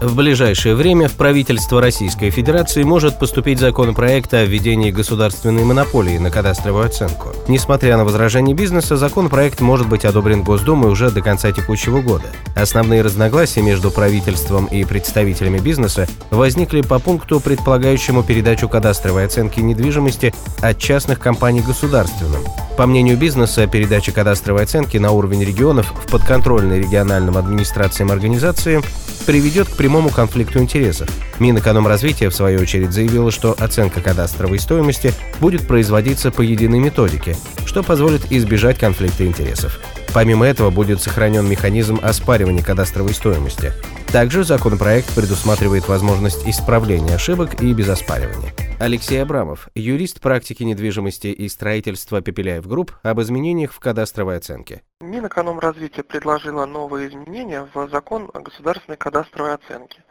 в ближайшее время в правительство Российской Федерации может поступить законопроект о введении государственной монополии на кадастровую оценку. Несмотря на возражения бизнеса, законопроект может быть одобрен Госдумой уже до конца текущего года. Основные разногласия между правительством и представителями бизнеса возникли по пункту, предполагающему передачу кадастровой оценки недвижимости от частных компаний государственным. По мнению бизнеса, передача кадастровой оценки на уровень регионов в подконтрольной региональным администрациям организации приведет к прямому конфликту интересов. Минэкономразвития, в свою очередь, заявила, что оценка кадастровой стоимости будет производиться по единой методике, что позволит избежать конфликта интересов. Помимо этого будет сохранен механизм оспаривания кадастровой стоимости. Также законопроект предусматривает возможность исправления ошибок и без оспаривания. Алексей Абрамов, юрист практики недвижимости и строительства Пепеляев Групп об изменениях в кадастровой оценке. Минэкономразвитие предложило новые изменения в закон о государственной кадастровой оценке.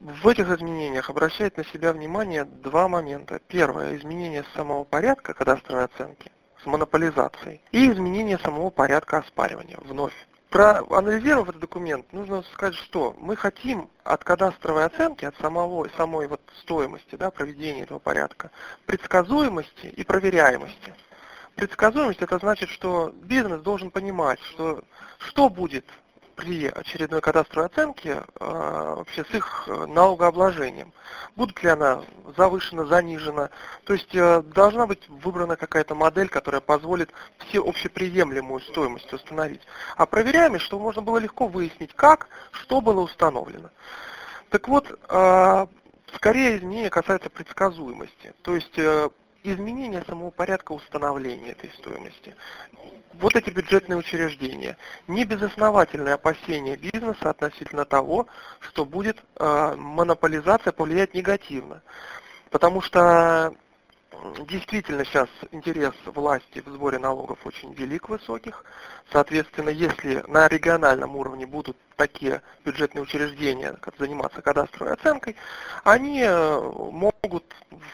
В этих изменениях обращает на себя внимание два момента. Первое – изменение самого порядка кадастровой оценки с монополизацией и изменение самого порядка оспаривания вновь. Проанализировав этот документ, нужно сказать, что мы хотим от кадастровой оценки, от самого, самой вот стоимости да, проведения этого порядка, предсказуемости и проверяемости. Предсказуемость это значит, что бизнес должен понимать, что, что будет при очередной кадастровой оценке э, вообще с их э, налогообложением. Будет ли она завышена, занижена. То есть э, должна быть выбрана какая-то модель, которая позволит все общеприемлемую стоимость установить. А проверяемость, чтобы можно было легко выяснить, как, что было установлено. Так вот, скорее изменения касаются предсказуемости. То есть изменение самого порядка установления этой стоимости. Вот эти бюджетные учреждения. Не безосновательное опасение бизнеса относительно того, что будет э, монополизация повлиять негативно. Потому что действительно сейчас интерес власти в сборе налогов очень велик, высоких. Соответственно, если на региональном уровне будут такие бюджетные учреждения как заниматься кадастровой оценкой, они э, могут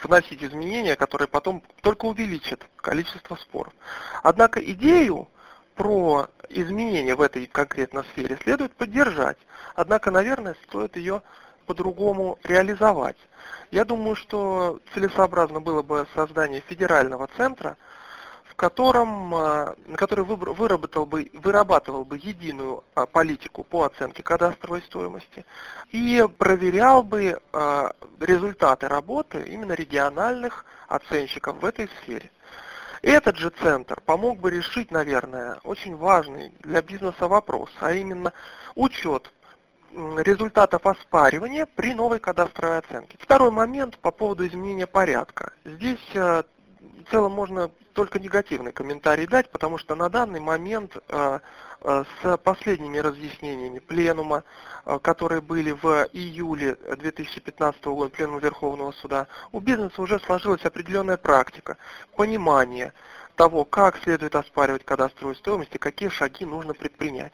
вносить изменения, которые потом только увеличат количество споров. Однако идею про изменения в этой конкретной сфере следует поддержать. Однако, наверное, стоит ее по-другому реализовать. Я думаю, что целесообразно было бы создание федерального центра, в котором, э, который выработал бы, вырабатывал бы единую а, политику по оценке кадастровой стоимости и проверял бы э, результаты работы именно региональных оценщиков в этой сфере. Этот же центр помог бы решить, наверное, очень важный для бизнеса вопрос, а именно учет результатов оспаривания при новой кадастровой оценке. Второй момент по поводу изменения порядка. Здесь э, в целом можно только негативный комментарий дать, потому что на данный момент э, э, с последними разъяснениями пленума, которые были в июле 2015 года, пленума Верховного суда, у бизнеса уже сложилась определенная практика, понимание того, как следует оспаривать кадастровую стоимость и какие шаги нужно предпринять.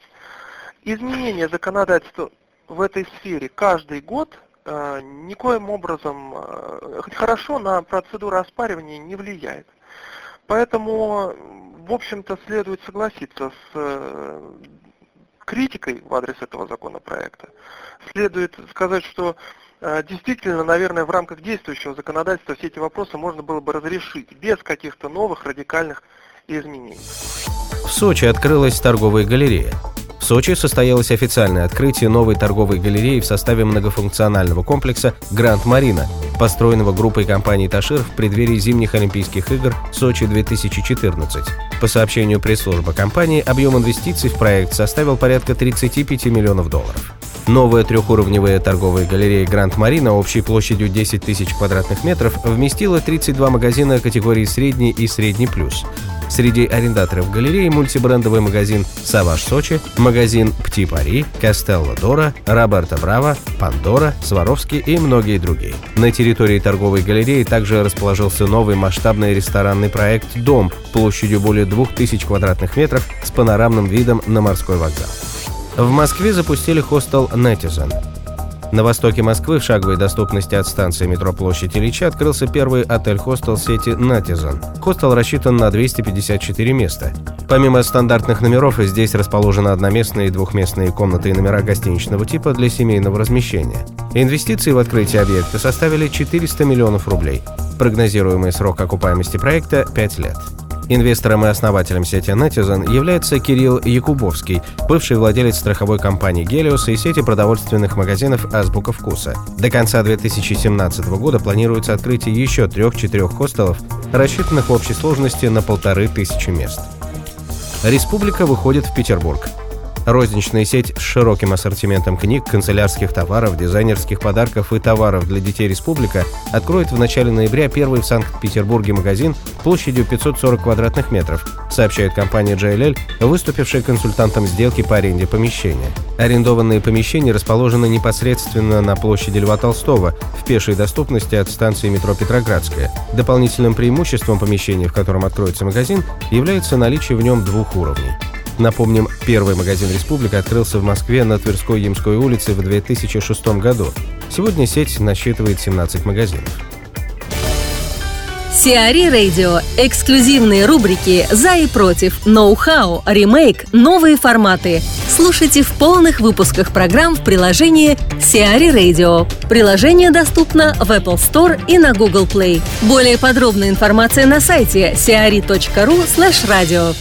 Изменение законодательства в этой сфере каждый год э, никоим образом э, хорошо на процедуру оспаривания не влияет. Поэтому, в общем-то, следует согласиться с э, критикой в адрес этого законопроекта. Следует сказать, что действительно, наверное, в рамках действующего законодательства все эти вопросы можно было бы разрешить без каких-то новых радикальных изменений. В Сочи открылась торговая галерея. Сочи состоялось официальное открытие новой торговой галереи в составе многофункционального комплекса «Гранд Марина», построенного группой компаний «Ташир» в преддверии зимних Олимпийских игр Сочи-2014. По сообщению пресс-службы компании, объем инвестиций в проект составил порядка 35 миллионов долларов. Новая трехуровневая торговая галерея Гранд Марина общей площадью 10 тысяч квадратных метров вместила 32 магазина категории «Средний» и «Средний плюс». Среди арендаторов галереи мультибрендовый магазин «Саваш Сочи», магазин «Пти Пари», «Кастелло Дора», «Роберто Браво», «Пандора», «Сваровский» и многие другие. На территории торговой галереи также расположился новый масштабный ресторанный проект «Дом» площадью более 2000 квадратных метров с панорамным видом на морской вокзал. В Москве запустили хостел «Нетизен». На востоке Москвы в шаговой доступности от станции метро Площадь Ильича открылся первый отель-хостел сети «Натизон». Хостел рассчитан на 254 места. Помимо стандартных номеров, здесь расположены одноместные и двухместные комнаты и номера гостиничного типа для семейного размещения. Инвестиции в открытие объекта составили 400 миллионов рублей. Прогнозируемый срок окупаемости проекта – 5 лет. Инвестором и основателем сети Netizen является Кирилл Якубовский, бывший владелец страховой компании «Гелиос» и сети продовольственных магазинов «Азбука вкуса». До конца 2017 года планируется открытие еще трех-четырех хостелов, рассчитанных в общей сложности на полторы тысячи мест. Республика выходит в Петербург. Розничная сеть с широким ассортиментом книг, канцелярских товаров, дизайнерских подарков и товаров для детей «Республика» откроет в начале ноября первый в Санкт-Петербурге магазин площадью 540 квадратных метров, сообщает компания JLL, выступившая консультантом сделки по аренде помещения. Арендованные помещения расположены непосредственно на площади Льва Толстого, в пешей доступности от станции метро Петроградская. Дополнительным преимуществом помещения, в котором откроется магазин, является наличие в нем двух уровней. Напомним, первый магазин «Республика» открылся в Москве на Тверской Ямской улице в 2006 году. Сегодня сеть насчитывает 17 магазинов. Сиари Радио. Эксклюзивные рубрики «За и против», «Ноу-хау», «Ремейк», «Новые форматы». Слушайте в полных выпусках программ в приложении Сиари Radio. Приложение доступно в Apple Store и на Google Play. Более подробная информация на сайте siari.ru slash radio.